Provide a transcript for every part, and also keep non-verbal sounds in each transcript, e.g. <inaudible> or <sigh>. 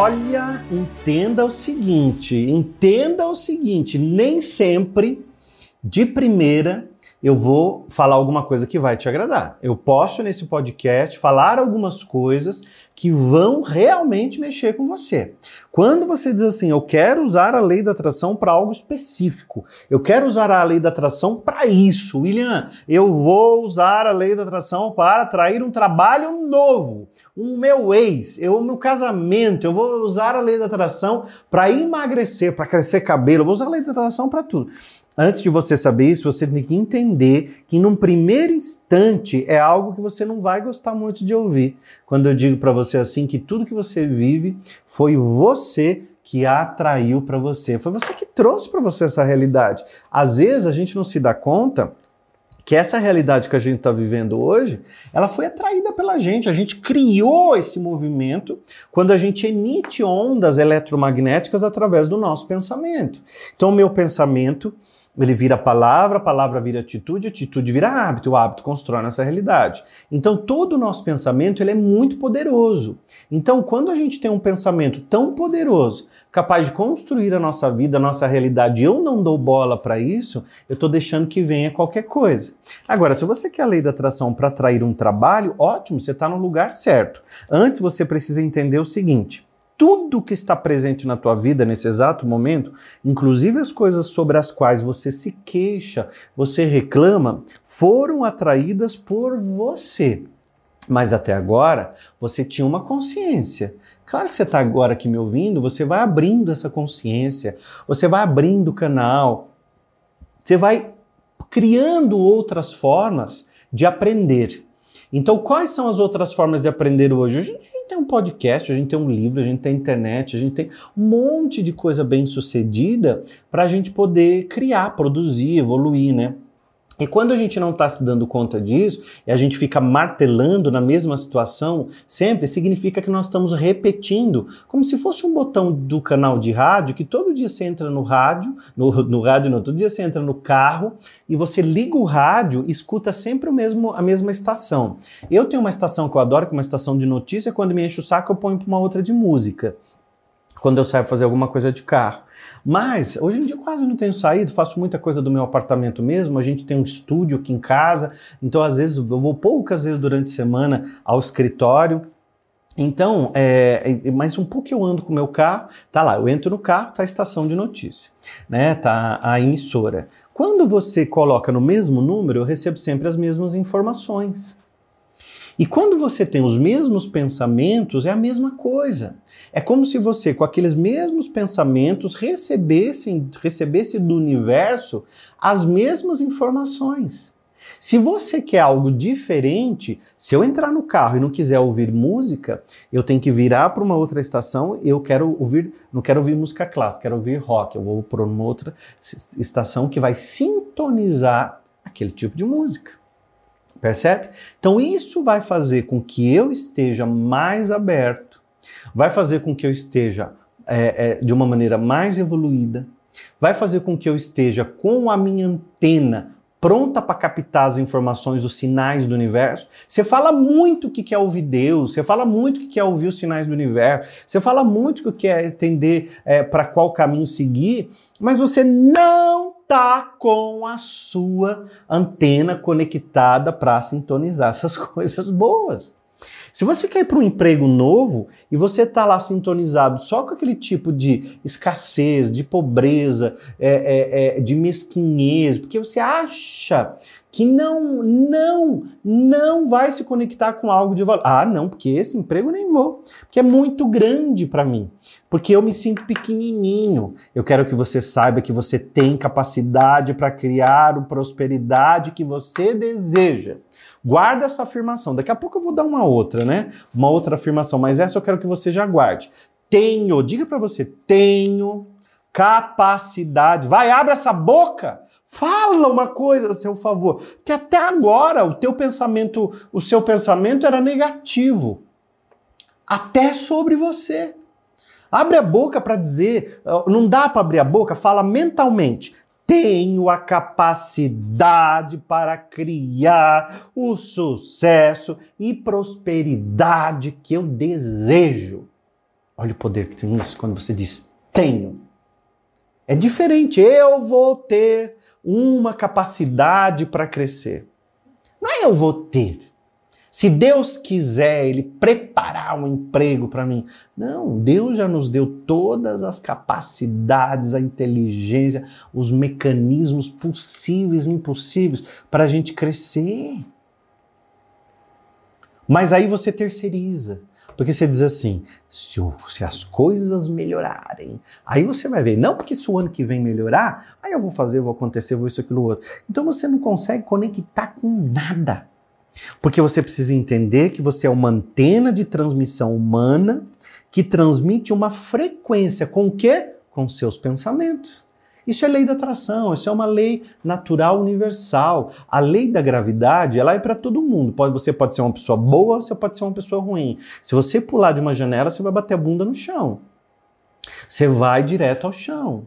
Olha, entenda o seguinte, entenda o seguinte, nem sempre de primeira eu vou falar alguma coisa que vai te agradar. Eu posso nesse podcast falar algumas coisas que vão realmente mexer com você. Quando você diz assim, eu quero usar a lei da atração para algo específico, eu quero usar a lei da atração para isso, William, eu vou usar a lei da atração para atrair um trabalho novo, o meu ex, eu, o meu casamento, eu vou usar a lei da atração para emagrecer, para crescer cabelo, eu vou usar a lei da atração para tudo. Antes de você saber isso, você tem que entender que num primeiro instante é algo que você não vai gostar muito de ouvir. Quando eu digo para você assim que tudo que você vive foi você que atraiu para você, foi você que trouxe para você essa realidade. Às vezes a gente não se dá conta que essa realidade que a gente está vivendo hoje, ela foi atraída pela gente. A gente criou esse movimento quando a gente emite ondas eletromagnéticas através do nosso pensamento. Então, meu pensamento ele vira palavra, palavra vira atitude, atitude vira hábito, o hábito constrói nossa realidade. Então todo o nosso pensamento ele é muito poderoso. Então quando a gente tem um pensamento tão poderoso, capaz de construir a nossa vida, a nossa realidade, eu não dou bola para isso, eu estou deixando que venha qualquer coisa. Agora, se você quer a lei da atração para atrair um trabalho, ótimo, você está no lugar certo. Antes você precisa entender o seguinte: tudo que está presente na tua vida nesse exato momento, inclusive as coisas sobre as quais você se queixa, você reclama, foram atraídas por você. Mas até agora você tinha uma consciência. Claro que você está agora aqui me ouvindo, você vai abrindo essa consciência, você vai abrindo o canal, você vai criando outras formas de aprender. Então, quais são as outras formas de aprender hoje? A gente, tem um podcast, a gente tem um livro, a gente tem internet, a gente tem um monte de coisa bem sucedida para a gente poder criar, produzir, evoluir, né? E quando a gente não está se dando conta disso e a gente fica martelando na mesma situação sempre, significa que nós estamos repetindo, como se fosse um botão do canal de rádio que todo dia você entra no rádio, no, no rádio não, todo dia você entra no carro e você liga o rádio e escuta sempre o mesmo, a mesma estação. Eu tenho uma estação que eu adoro, que é uma estação de notícia, quando me enche o saco eu ponho para uma outra de música quando eu saio fazer alguma coisa de carro. Mas hoje em dia quase não tenho saído, faço muita coisa do meu apartamento mesmo. A gente tem um estúdio aqui em casa, então às vezes eu vou poucas vezes durante a semana ao escritório. Então, é, é mas um pouco eu ando com o meu carro, tá lá, eu entro no carro, tá a estação de notícia, né? Tá a emissora. Quando você coloca no mesmo número, eu recebo sempre as mesmas informações. E quando você tem os mesmos pensamentos, é a mesma coisa. É como se você, com aqueles mesmos pensamentos, recebesse, recebesse do universo as mesmas informações. Se você quer algo diferente, se eu entrar no carro e não quiser ouvir música, eu tenho que virar para uma outra estação. Eu quero ouvir, não quero ouvir música clássica, quero ouvir rock. Eu vou para uma outra estação que vai sintonizar aquele tipo de música. Percebe? Então isso vai fazer com que eu esteja mais aberto, vai fazer com que eu esteja é, é, de uma maneira mais evoluída, vai fazer com que eu esteja com a minha antena pronta para captar as informações, os sinais do universo. Você fala muito que quer ouvir Deus, você fala muito que quer ouvir os sinais do universo, você fala muito que quer entender é, para qual caminho seguir, mas você não tá com a sua antena conectada para sintonizar essas <laughs> coisas boas. Se você quer ir para um emprego novo e você está lá sintonizado só com aquele tipo de escassez, de pobreza, é, é, é, de mesquinhez, porque você acha que não, não, não vai se conectar com algo de valor. Ah, não, porque esse emprego nem vou, porque é muito grande para mim, porque eu me sinto pequenininho. Eu quero que você saiba que você tem capacidade para criar a prosperidade que você deseja. Guarda essa afirmação. Daqui a pouco eu vou dar uma outra, né? Uma outra afirmação, mas essa eu quero que você já guarde. Tenho, diga para você, tenho capacidade. Vai, abre essa boca. Fala uma coisa a seu favor. Que até agora o teu pensamento, o seu pensamento era negativo. Até sobre você. Abre a boca para dizer, não dá para abrir a boca, fala mentalmente tenho a capacidade para criar o sucesso e prosperidade que eu desejo. Olha o poder que tem isso quando você diz tenho. É diferente. Eu vou ter uma capacidade para crescer. Não é eu vou ter. Se Deus quiser, Ele preparar um emprego para mim. Não, Deus já nos deu todas as capacidades, a inteligência, os mecanismos possíveis e impossíveis para a gente crescer. Mas aí você terceiriza. Porque você diz assim, se, se, as coisas melhorarem, aí você vai ver, não porque se o ano que vem melhorar, aí eu vou fazer, vou acontecer, vou isso, aquilo, outro. Então você não consegue conectar com nada. Porque você precisa entender que você é uma antena de transmissão humana que transmite uma frequência com o quê? Com seus pensamentos. Isso é lei da atração, isso é uma lei natural universal. A lei da gravidade, ela é para todo mundo. Pode, você pode ser uma pessoa boa, você pode ser uma pessoa ruim. Se você pular de uma janela, você vai bater a bunda no chão. Você vai direto ao chão.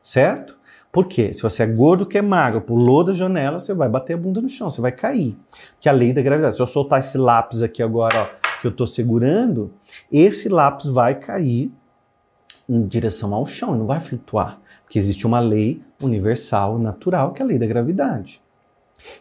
Certo? Por quê? Se você é gordo que é magro, pulou da janela, você vai bater a bunda no chão, você vai cair. Que é a lei da gravidade. Se eu soltar esse lápis aqui agora, ó, que eu estou segurando, esse lápis vai cair em direção ao chão, não vai flutuar. Porque existe uma lei universal, natural, que é a lei da gravidade.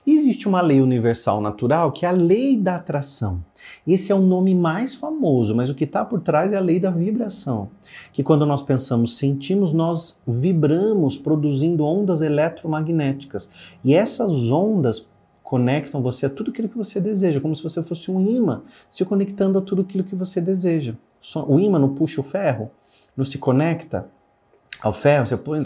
Existe uma lei universal natural que é a lei da atração. Esse é o nome mais famoso, mas o que está por trás é a lei da vibração. Que quando nós pensamos, sentimos, nós vibramos, produzindo ondas eletromagnéticas. E essas ondas conectam você a tudo aquilo que você deseja, como se você fosse um imã se conectando a tudo aquilo que você deseja. O imã não puxa o ferro, não se conecta ao ferro, você põe,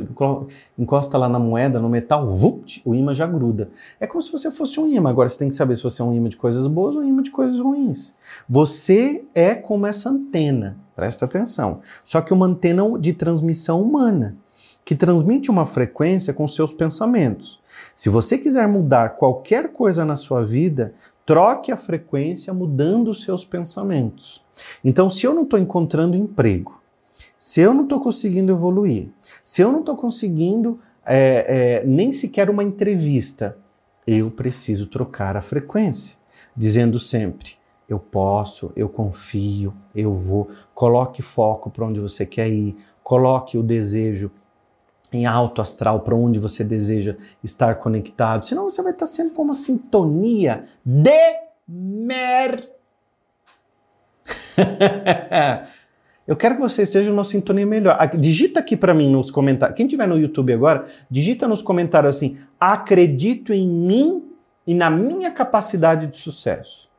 encosta lá na moeda, no metal, vupt, o imã já gruda. É como se você fosse um imã. Agora você tem que saber se você é um imã de coisas boas ou um imã de coisas ruins. Você é como essa antena, presta atenção. Só que uma antena de transmissão humana, que transmite uma frequência com seus pensamentos. Se você quiser mudar qualquer coisa na sua vida, troque a frequência mudando os seus pensamentos. Então, se eu não estou encontrando emprego, se eu não estou conseguindo evoluir, se eu não estou conseguindo é, é, nem sequer uma entrevista, eu preciso trocar a frequência, dizendo sempre: eu posso, eu confio, eu vou. Coloque foco para onde você quer ir, coloque o desejo em alto astral para onde você deseja estar conectado, senão você vai estar sempre com uma sintonia de mer. <laughs> Eu quero que você esteja numa sintonia melhor. Digita aqui para mim nos comentários. Quem tiver no YouTube agora, digita nos comentários assim: acredito em mim e na minha capacidade de sucesso.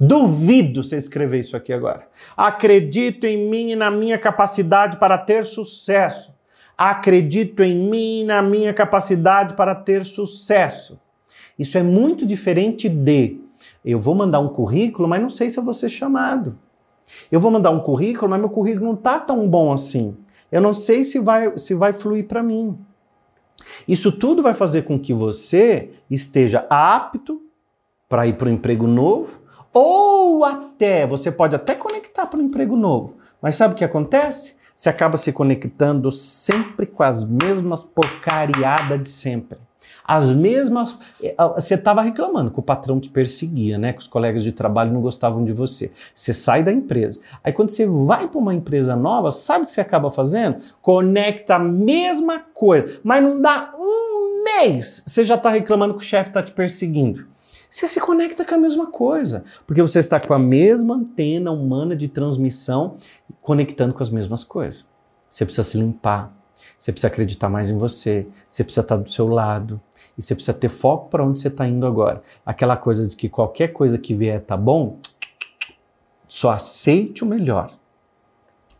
Duvido você escrever isso aqui agora. Acredito em mim e na minha capacidade para ter sucesso. Acredito em mim e na minha capacidade para ter sucesso. Isso é muito diferente de eu vou mandar um currículo, mas não sei se eu vou ser chamado. Eu vou mandar um currículo, mas meu currículo não está tão bom assim. Eu não sei se vai, se vai fluir para mim. Isso tudo vai fazer com que você esteja apto para ir para um emprego novo, ou até, você pode até conectar para um emprego novo. Mas sabe o que acontece? Você acaba se conectando sempre com as mesmas porcariadas de sempre as mesmas. Eh, você estava reclamando que o patrão te perseguia, né? Que os colegas de trabalho não gostavam de você. Você sai da empresa. Aí quando você vai para uma empresa nova, sabe o que você acaba fazendo? Conecta a mesma coisa, mas não dá um mês, você já está reclamando que o chefe está te perseguindo. Você se conecta com a mesma coisa, porque você está com a mesma antena humana de transmissão conectando com as mesmas coisas. Você precisa se limpar, você precisa acreditar mais em você, você precisa estar do seu lado, e você precisa ter foco para onde você está indo agora. Aquela coisa de que qualquer coisa que vier tá bom, só aceite o melhor.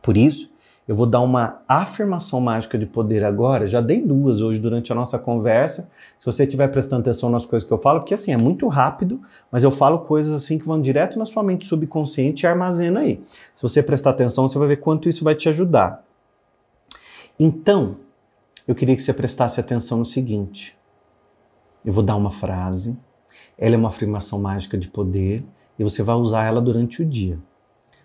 Por isso, eu vou dar uma afirmação mágica de poder agora. Já dei duas hoje durante a nossa conversa. Se você estiver prestando atenção nas coisas que eu falo, porque assim é muito rápido, mas eu falo coisas assim que vão direto na sua mente subconsciente e armazena aí. Se você prestar atenção, você vai ver quanto isso vai te ajudar. Então, eu queria que você prestasse atenção no seguinte: eu vou dar uma frase, ela é uma afirmação mágica de poder e você vai usar ela durante o dia,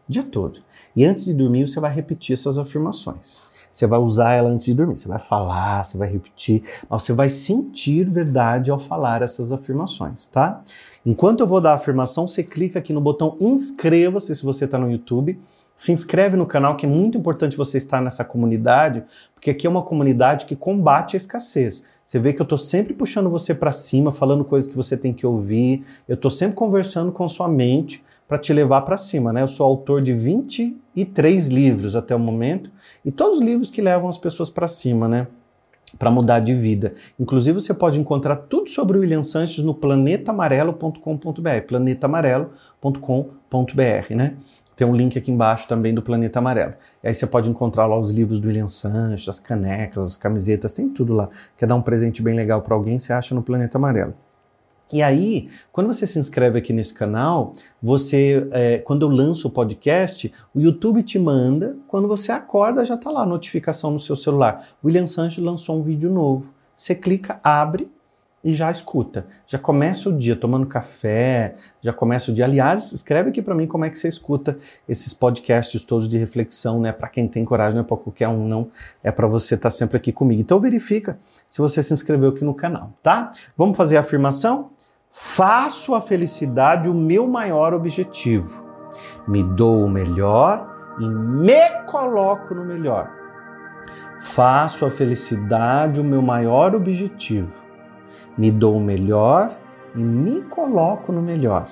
o dia todo. E antes de dormir, você vai repetir essas afirmações. Você vai usar ela antes de dormir. Você vai falar, você vai repetir, mas você vai sentir verdade ao falar essas afirmações, tá? Enquanto eu vou dar a afirmação, você clica aqui no botão inscreva-se se você está no YouTube Se inscreve no canal, que é muito importante você estar nessa comunidade, porque aqui é uma comunidade que combate a escassez. Você vê que eu estou sempre puxando você para cima, falando coisas que você tem que ouvir. Eu estou sempre conversando com sua mente para te levar para cima, né? Eu sou autor de 23 livros até o momento e todos os livros que levam as pessoas para cima, né? Para mudar de vida. Inclusive, você pode encontrar tudo sobre o William Sanches no planetamarelo.com.br, planetamarelo.com.br, né? Tem um link aqui embaixo também do Planeta Amarelo. Aí você pode encontrar lá os livros do William Sanches, as canecas, as camisetas, tem tudo lá. Quer dar um presente bem legal para alguém, você acha no Planeta Amarelo. E aí, quando você se inscreve aqui nesse canal, você, é, quando eu lanço o podcast, o YouTube te manda, quando você acorda já está lá a notificação no seu celular. William Sanches lançou um vídeo novo. Você clica, abre, e já escuta. Já começa o dia tomando café, já começa o dia. Aliás, escreve aqui para mim como é que você escuta esses podcasts todos de reflexão, né? Para quem tem coragem, não é para qualquer um, não. É para você estar tá sempre aqui comigo. Então verifica se você se inscreveu aqui no canal, tá? Vamos fazer a afirmação? Faço a felicidade o meu maior objetivo. Me dou o melhor e me coloco no melhor. Faço a felicidade o meu maior objetivo me dou o melhor e me coloco no melhor.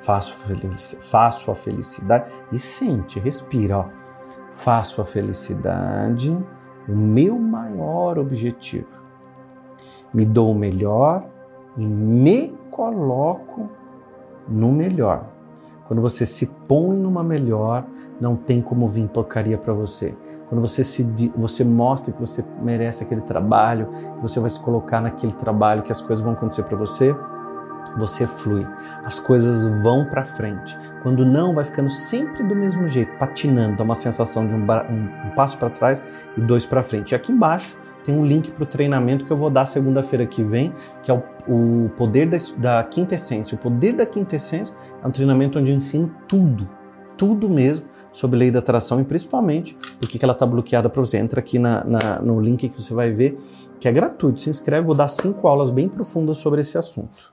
Faço, faço a felicidade e sente, respira, ó. Faço a felicidade o meu maior objetivo. Me dou o melhor e me coloco no melhor. Quando você se põe numa melhor, não tem como vir porcaria para você. Quando você se você mostra que você merece aquele trabalho, que você vai se colocar naquele trabalho, que as coisas vão acontecer para você, você flui. As coisas vão para frente. Quando não, vai ficando sempre do mesmo jeito, patinando, dá uma sensação de um, um, um passo para trás e dois para frente. E aqui embaixo tem um link para o treinamento que eu vou dar segunda-feira que vem, que é o, o poder da, da quinta essência. O poder da quinta essência é um treinamento onde eu ensino tudo, tudo mesmo sobre lei da atração e principalmente por que ela está bloqueada para você. Entra aqui na, na, no link que você vai ver, que é gratuito. Se inscreve, vou dar cinco aulas bem profundas sobre esse assunto.